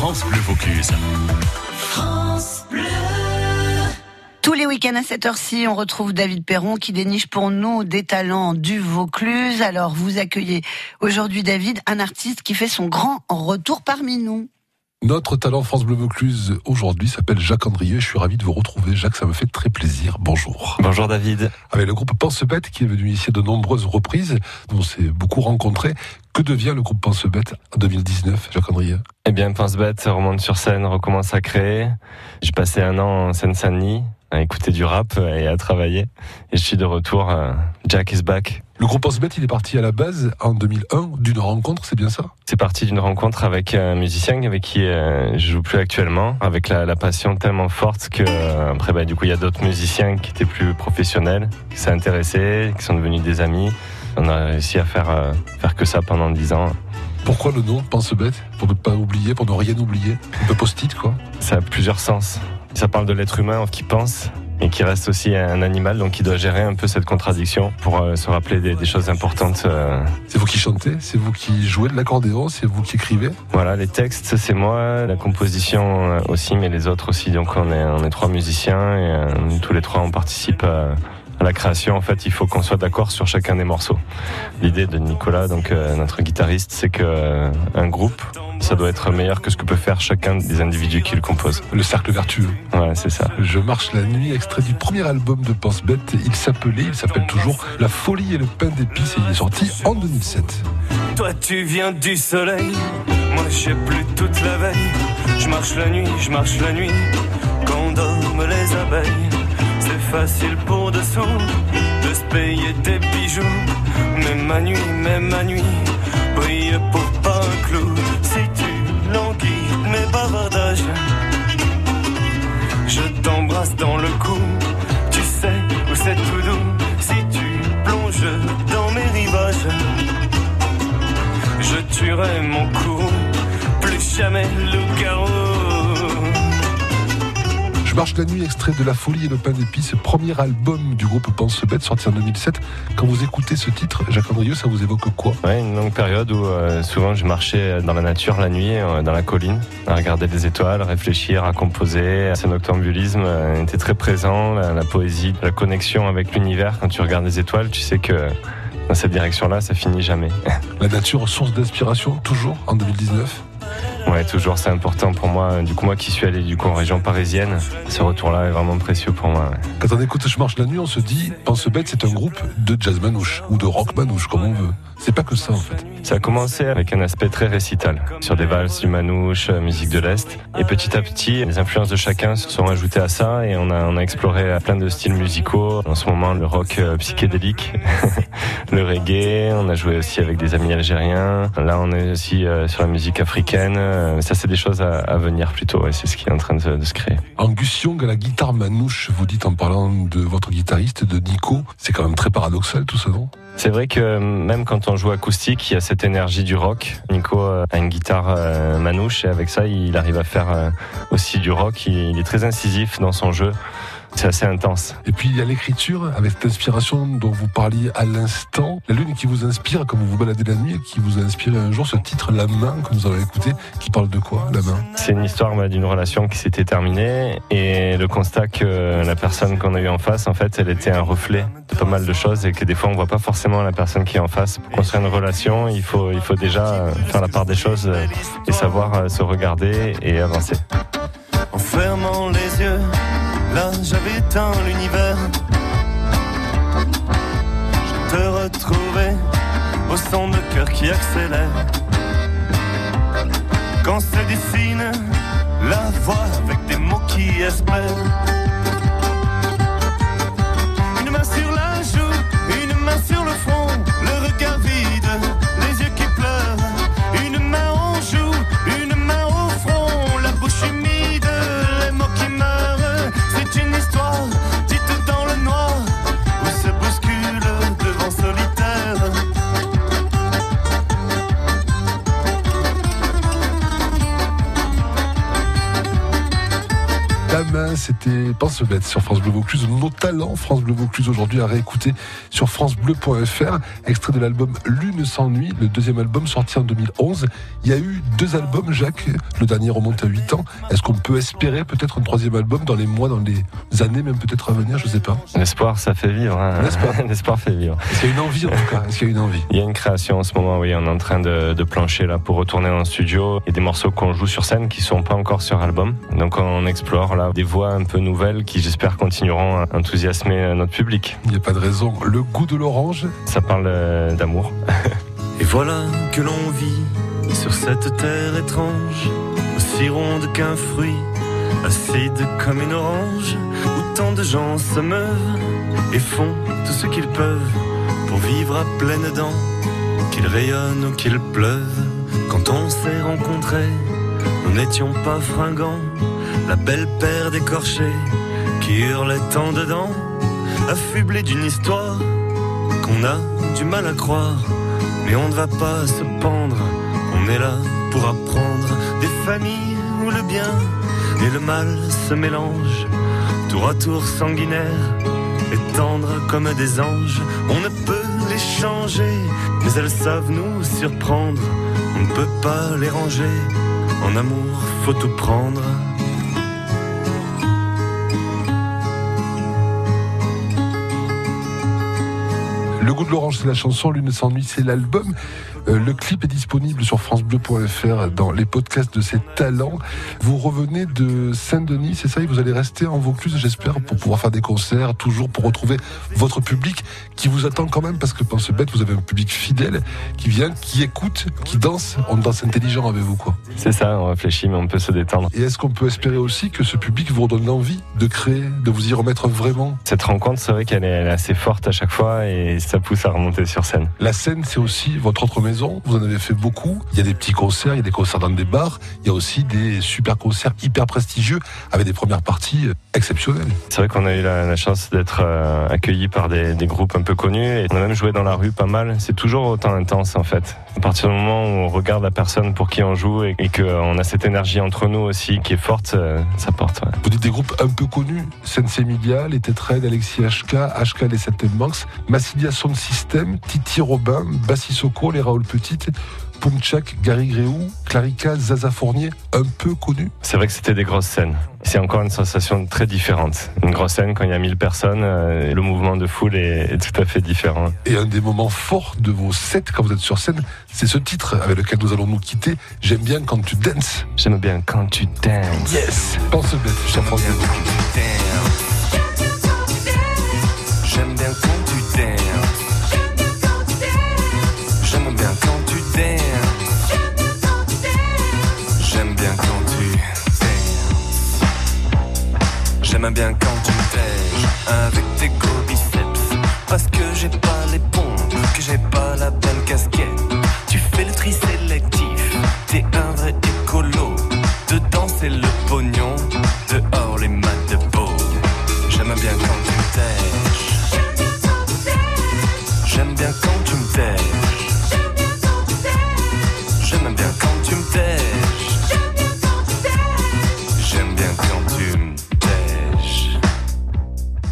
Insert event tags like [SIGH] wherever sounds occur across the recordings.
France Bleu Vaucluse. France Bleu. Tous les week-ends à cette heure-ci, on retrouve David Perron qui déniche pour nous des talents du Vaucluse. Alors, vous accueillez aujourd'hui, David, un artiste qui fait son grand retour parmi nous. Notre talent France Bleu Vaucluse aujourd'hui s'appelle Jacques Andrieux. Je suis ravi de vous retrouver. Jacques, ça me fait très plaisir. Bonjour. Bonjour David. Avec le groupe Pense Bête qui est venu ici à de nombreuses reprises, on s'est beaucoup rencontrés. Que devient le groupe Pense Bête en 2019, Jacques Andrieux? Eh bien, Pense Bête remonte sur scène, recommence à créer. J'ai passé un an en Seine-Saint-Denis à écouter du rap et à travailler. Et je suis de retour. Jack is back. Le groupe Pense Bête, il est parti à la base en 2001 d'une rencontre, c'est bien ça? C'est parti d'une rencontre avec un musicien avec qui euh, je joue plus actuellement, avec la, la passion tellement forte que euh, après bah, du coup il y a d'autres musiciens qui étaient plus professionnels, qui intéressés, qui sont devenus des amis. On a réussi à faire euh, faire que ça pendant dix ans. Pourquoi le nom Pense Bête Pour ne pas oublier, pour ne rien oublier? Un peu post-it quoi? Ça a plusieurs sens. Ça parle de l'être humain qui pense et qui reste aussi un animal, donc qui doit gérer un peu cette contradiction pour euh, se rappeler des, des choses importantes. Euh. C'est vous qui chantez, c'est vous qui jouez de l'accordéon, c'est vous qui écrivez Voilà, les textes c'est moi, la composition euh, aussi, mais les autres aussi. Donc on est, on est trois musiciens et euh, tous les trois on participe à, à la création. En fait, il faut qu'on soit d'accord sur chacun des morceaux. L'idée de Nicolas, donc euh, notre guitariste, c'est que euh, un groupe, ça doit être meilleur que ce que peut faire chacun des individus qui le composent. Le cercle vertueux. Ouais, c'est ça. Je marche la nuit, extrait du premier album de Pense Bête. Il s'appelait, il s'appelle toujours La folie et le pain d'épices et il est sorti en 2007. Toi tu viens du soleil, moi j'ai plus toute la veille. Je marche la nuit, je marche la nuit, facile pour dessous de se payer des bijoux. Mais ma nuit, mais ma nuit, brille pour pas un clou. Si tu languis mes bavardages, je t'embrasse dans le cou. Tu sais où c'est tout doux si tu plonges dans mes rivages. Je tuerai mon courroux, plus jamais loup-garou. Marche la nuit, extrait de La folie et le pain d'épices, premier album du groupe Pense Bête, sorti en 2007. Quand vous écoutez ce titre, Jacques Andrieux, ça vous évoque quoi? Ouais, une longue période où euh, souvent je marchais dans la nature la nuit, euh, dans la colline, à regarder des étoiles, à réfléchir, à composer. Ce noctambulisme euh, était très présent, la, la poésie, la connexion avec l'univers. Quand tu regardes les étoiles, tu sais que dans cette direction-là, ça finit jamais. La nature, source d'inspiration, toujours en 2019 Ouais, toujours, c'est important pour moi. Du coup, moi qui suis allé du coup en région parisienne, ce retour-là est vraiment précieux pour moi. ouais. Quand on écoute Je marche la nuit, on se dit Pense Bête, c'est un groupe de jazz manouche ou de rock manouche, comme on veut. C'est pas que ça en fait. Ça a commencé avec un aspect très récital, sur des valses, du manouche, euh, musique de l'Est. Et petit à petit, les influences de chacun se sont ajoutées à ça et on a, on a exploré plein de styles musicaux. En ce moment, le rock euh, psychédélique, [LAUGHS] le reggae, on a joué aussi avec des amis algériens. Là, on est aussi euh, sur la musique africaine. Euh, Ça, c'est des choses à, à venir plutôt et c'est ce qui est en train de, de se créer. Angus Young la guitare manouche, vous dites en parlant de votre guitariste, de Nico. C'est quand même très paradoxal tout ça, non C'est vrai que même quand on joue acoustique, il y a cette énergie du rock. Nico euh, a une guitare euh, manouche et avec ça, il arrive à faire euh, aussi du rock. Il est très incisif dans son jeu. C'est assez intense. Et puis il y a l'écriture, avec cette inspiration dont vous parliez à l'instant. La lune qui vous inspire quand vous vous baladez la nuit et qui vous a inspiré un jour ce titre La main que nous avons écouté, qui parle de quoi La main? C'est une histoire bah, d'une relation qui s'était terminée et le constat que la personne qu'on a eu en face, en fait, elle était un reflet de pas mal de choses et que des fois on voit pas forcément la personne qui est en face. Pour construire une relation, il faut, il faut déjà faire la part des choses euh, et savoir euh, se regarder et avancer. En fermant les yeux, là j'avais éteint l'univers. Je te retrouvais au son de cœur qui accélère. Quand se dessine la voix avec des mots qui espèrent. Demain, c'était Pense bête sur France Bleu Vaucluse. Nos talents France Bleu Vaucluse aujourd'hui à réécouter sur francebleu.fr. Extrait de l'album Lune sans nuit, le deuxième album sorti en 2011. Il y a eu deux albums, Jacques. Le dernier remonte à 8 ans. Est-ce qu'on peut espérer peut-être un troisième album dans les mois, dans les années, même peut-être à venir? Je sais pas. L'espoir, ça fait vivre. Hein. [LAUGHS] L'espoir. fait vivre. Est-ce qu'il y a une envie en tout cas? Est-ce qu'il y a une envie? Il y a une création en ce moment, oui. On est en train de, de plancher là pour retourner en studio. Il y a des morceaux qu'on joue sur scène qui sont pas encore sur album. Donc on explore des voix un peu nouvelles qui j'espère continueront à enthousiasmer notre public. Il n'y a pas de raison. Le goût de l'orange Ça parle euh, d'amour. Et voilà que l'on vit sur cette terre étrange, aussi ronde qu'un fruit, acide comme une orange, où tant de gens se meuvent et font tout ce qu'ils peuvent pour vivre à pleines dents, qu'il rayonne ou qu'il pleuve. Quand on s'est rencontrés, nous n'étions pas fringants, la belle paire d'écorchés qui hurlait tant dedans, affublé d'une histoire qu'on a du mal à croire. Mais on ne va pas se pendre, on est là pour apprendre des familles où le bien et le mal se mélangent, tour à tour sanguinaire et tendre comme des anges. On ne peut les changer, mais elles savent nous surprendre. On ne peut pas les ranger, en amour faut tout prendre. Le goût de l'orange, c'est la chanson. Lune s'ennuie, c'est l'album. Euh, le clip est disponible sur francebleu.fr dans les podcasts de ses talents. Vous revenez de Saint-Denis, c'est ça Et vous allez rester en Vaucluse, j'espère, pour pouvoir faire des concerts, toujours pour retrouver votre public qui vous attend quand même, parce que Pense Bête, vous avez un public fidèle qui vient, qui écoute, qui danse. On danse intelligent avec vous, quoi. C'est ça, on réfléchit, mais on peut se détendre. Et est-ce qu'on peut espérer aussi que ce public vous redonne l'envie de créer, de vous y remettre vraiment? Cette rencontre, c'est vrai qu'elle est, assez forte à chaque fois et ça pousse à remonter sur scène. La scène, c'est aussi votre autre maison. Vous en avez fait beaucoup. Il y a des petits concerts, il y a des concerts dans des bars. Il y a aussi des super concerts hyper prestigieux avec des premières parties exceptionnelles. C'est vrai qu'on a eu la, la chance d'être euh, accueillis par des, des groupes un peu connus et on a même joué dans la rue pas mal. C'est toujours autant intense en fait. À partir du moment où on regarde la personne pour qui on joue et, et qu'on a cette énergie entre nous aussi qui est forte, euh, ça porte. ouais. Vous dites des groupes un peu connus. Sensei Media, les Tetraed, Alexis HK, HK, les Septem Banks, Massilia Sound System, Titi Robin, Bassisoko, les Raoul Petite, Pumchak, Gary Gréou, Clarica, Zaza Fournier, un peu connus. C'est vrai que c'était des grosses scènes. C'est encore une sensation très différente. Une grosse scène quand il y a 1000 personnes, euh, le mouvement de foule est, est tout à fait différent. Et un des moments forts de vos sets quand vous êtes sur scène, c'est ce titre avec lequel nous allons nous quitter. J'aime bien quand tu danses. J'aime bien quand tu danses. Yes Pense bête, sur France J'aime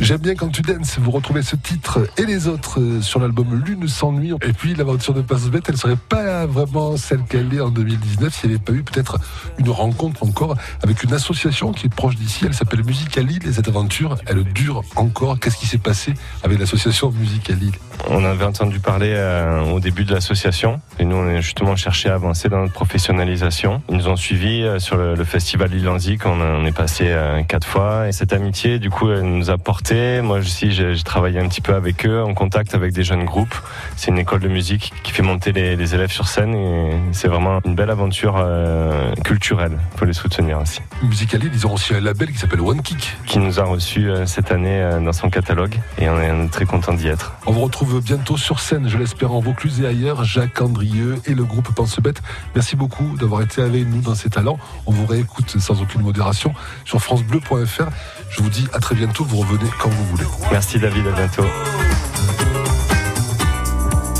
J'aime bien quand tu danses. Vous retrouvez ce titre et les autres euh, sur l'album Lune sans nuit. Et puis l'aventure de Passe Bête, elle serait pas vraiment celle qu'elle est en 2019 s'il n'y avait pas eu peut-être une rencontre encore avec une association qui est proche d'ici. Elle s'appelle Musique à Lille et cette aventure, elle dure encore. Qu'est-ce qui s'est passé avec l'association Musique à Lille? On avait entendu parler euh, au début de l'association et nous on a justement cherché à avancer dans notre professionnalisation. Ils nous ont suivis euh, sur le, festival Ilanzik, on, est passé quatre fois et cette amitié du coup elle nous a porté. Moi aussi j'ai travaillé un petit peu avec eux en contact avec des jeunes groupes. C'est une école de musique qui fait monter les, les élèves sur scène et c'est vraiment une belle aventure euh, culturelle. Faut les soutenir aussi. Lille, ils ont aussi un label qui s'appelle One Kick. Qui nous a reçus euh, cette année euh, dans son catalogue et on est, on est très content d'y être. On vous retrouve bientôt sur scène, je l'espère, en Vaucluse et ailleurs. Jacques Andrieux et le groupe Pense Bête. Merci beaucoup d'avoir été avec nous dans ces talents. On vous réécoute sans aucune modération sur FranceBleu.fr. Je vous dis à très bientôt. Vous revenez quand vous voulez. Merci David, à bientôt.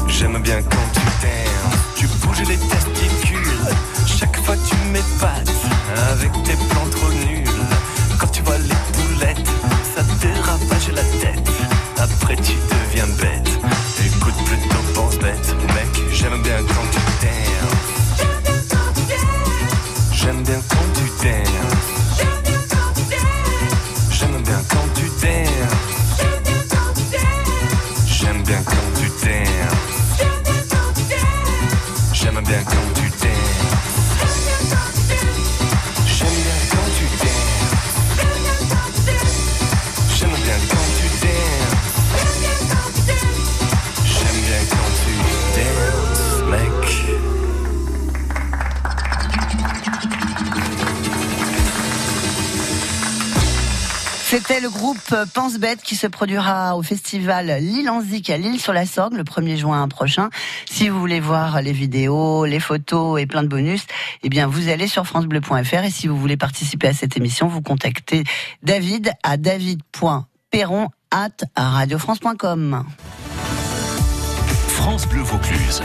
J'aime bien quand tu t'aimes, tu bouges les testicules. Chaque fois tu m'épates avec tes plans trop nuls. Quand tu vois les boulettes, ça te ravage la tête. Après tu deviens bête. Groupe Pense Bête qui se produira au festival Lille en Zik à Lille sur la Sorgue le 1er juin prochain. Si vous voulez voir les vidéos, les photos et plein de bonus, eh bien vous allez sur francebleu.fr et si vous voulez participer à cette émission, vous contactez David à david.perron at radiofrance.com. France Bleu Vaucluse.